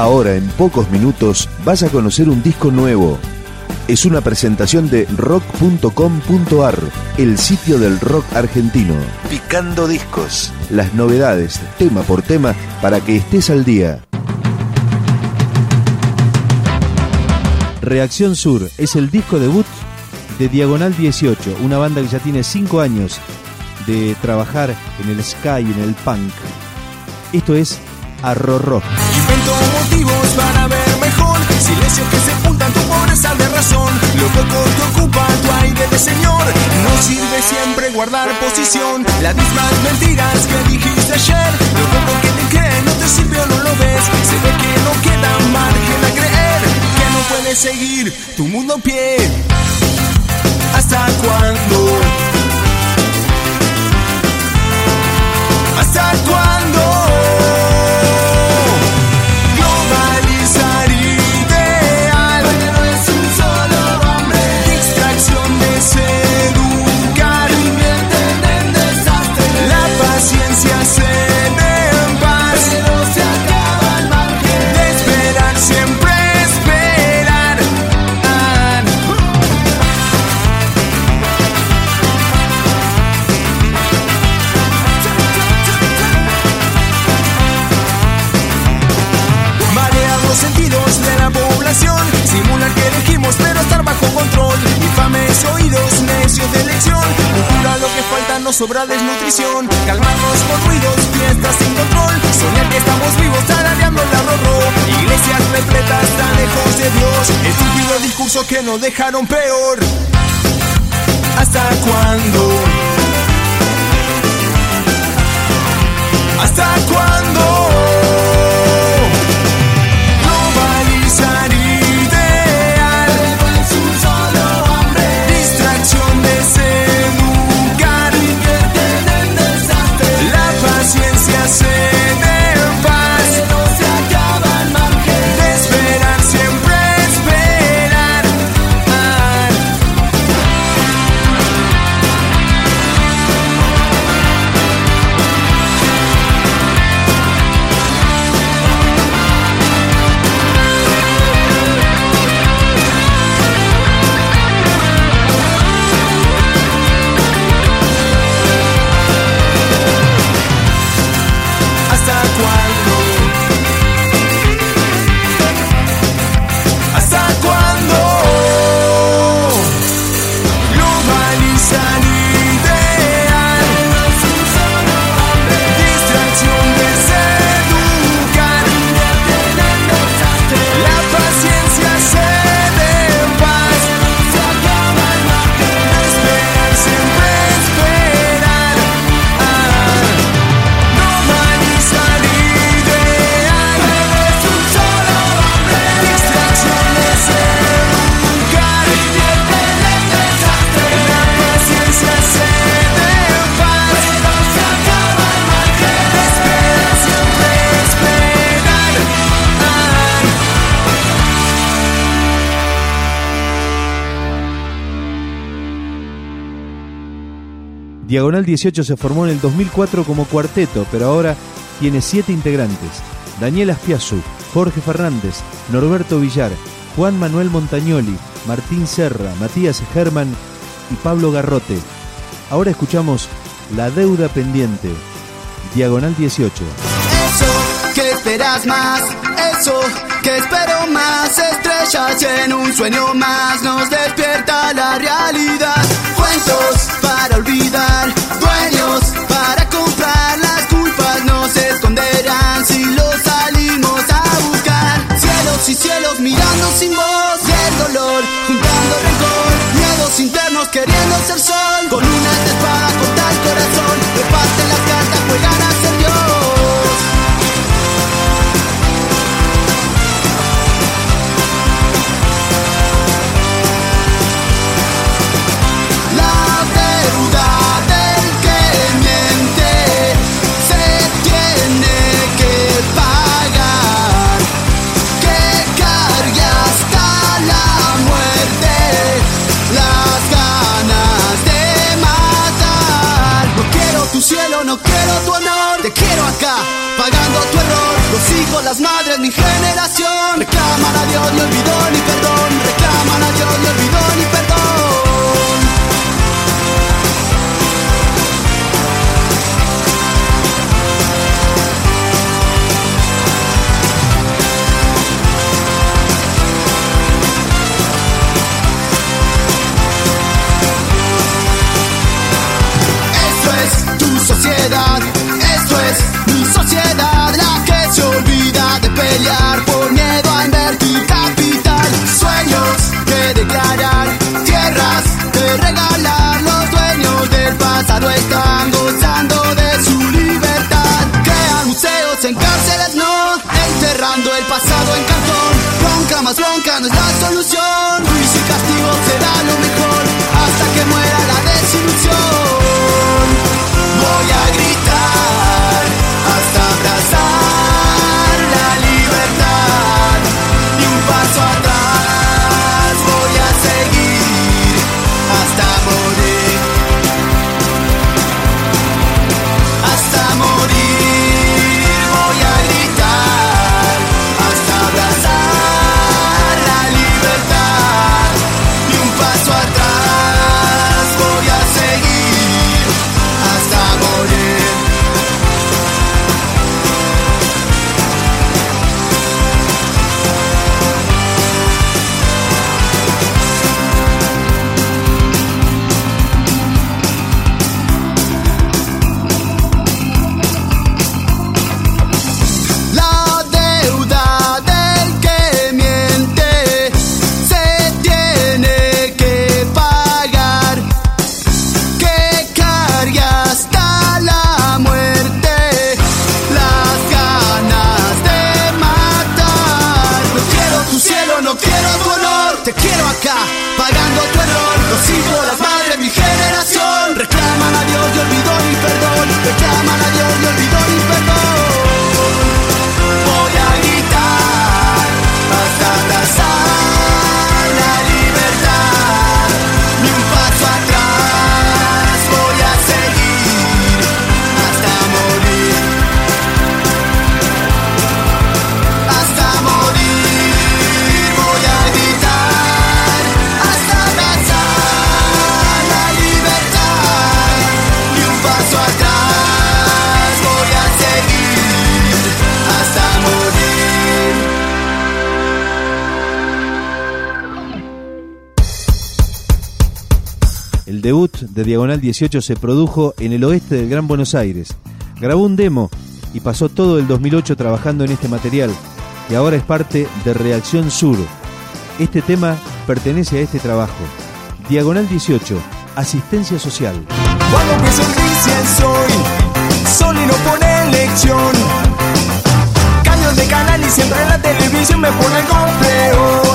Ahora, en pocos minutos, vas a conocer un disco nuevo. Es una presentación de rock.com.ar, el sitio del rock argentino. Picando discos. Las novedades, tema por tema, para que estés al día. Reacción Sur es el disco debut de Diagonal 18, una banda que ya tiene 5 años de trabajar en el sky, en el punk. Esto es Arrorro. Invento motivos para ver mejor. Silencio que se juntan tu pobreza de razón. Lo poco que ocupa tu aire de señor. No sirve siempre guardar posición. Las mismas mentiras que dijiste ayer. Lo poco que te creen no te sirve o no lo ves. Se ve que no queda margen a creer. Que no puedes seguir tu mundo pie. Nos sobra desnutrición. Calmarnos con ruidos, fiestas sin control. Soñar que estamos vivos, tarareando la rorro Iglesias repletas tan lejos de Dios. Estúpido discurso que nos dejaron peor. ¿Hasta cuándo? ¿Hasta cuándo? Diagonal 18 se formó en el 2004 como cuarteto, pero ahora tiene siete integrantes. Daniel Aspiazu, Jorge Fernández, Norberto Villar, Juan Manuel Montañoli, Martín Serra, Matías Germán y Pablo Garrote. Ahora escuchamos La deuda pendiente. Diagonal 18. Eso que esperas más, eso que espero más, estrellas en un sueño más, nos despierta la realidad. Cuentos para olvidar, dueños para comprar, las culpas no se esconderán si los salimos a buscar. Cielos y cielos mirando sin voz, y el dolor juntando rencor, miedos internos queriendo ser sol, las madres, mi generación. Reclaman a Dios y olvidó En cárceles no, enterrando el pasado en cartón. Bronca más bronca no es la solución. de Diagonal 18 se produjo en el oeste del Gran Buenos Aires. Grabó un demo y pasó todo el 2008 trabajando en este material, que ahora es parte de Reacción Sur. Este tema pertenece a este trabajo. Diagonal 18, Asistencia Social. Cuando que sonrisa soy, sol y no pone elección. Cambios de canal y siempre en la televisión me pone complejo.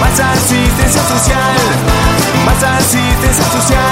más asistencia social, más asistencia social.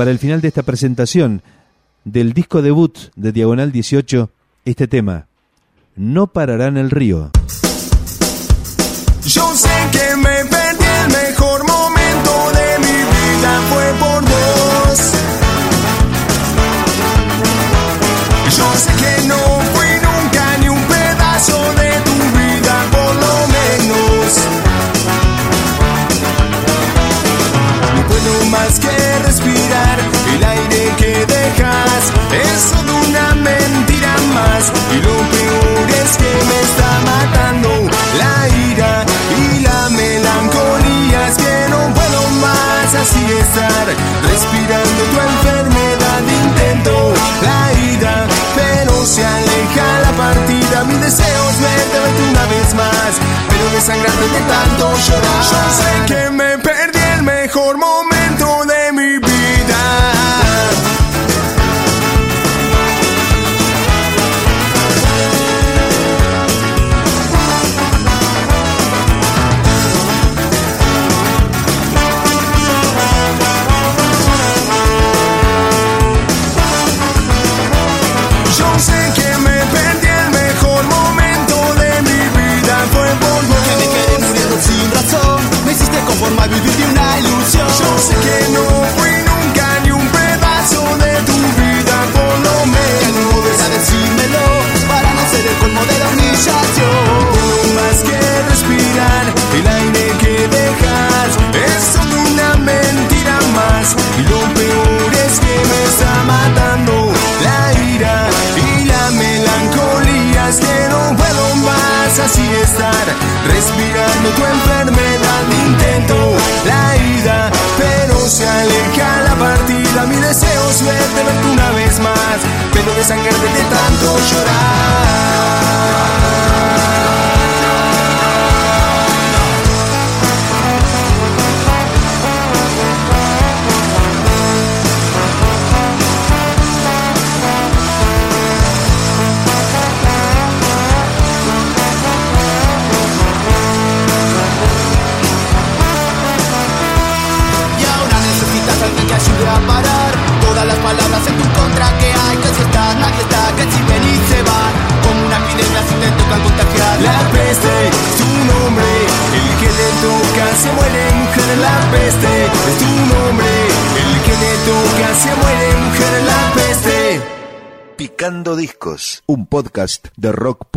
para el final de esta presentación del disco debut de Diagonal 18, este tema, No pararán el río. Yo sé que me perdí el mejor. así estar respirando tu enfermedad. Intento la ida, pero se aleja la partida. Mi deseo es verte, una vez más, pero desangrarme de tanto llorar. Yo sé que me se aleja la partida, mi deseo es verte, una vez más, pero desangrarte de tanto llorar. se muere, mujer la peste, es tu nombre. El que te toca se muere, mujer la peste. Picando Discos, un podcast de rock.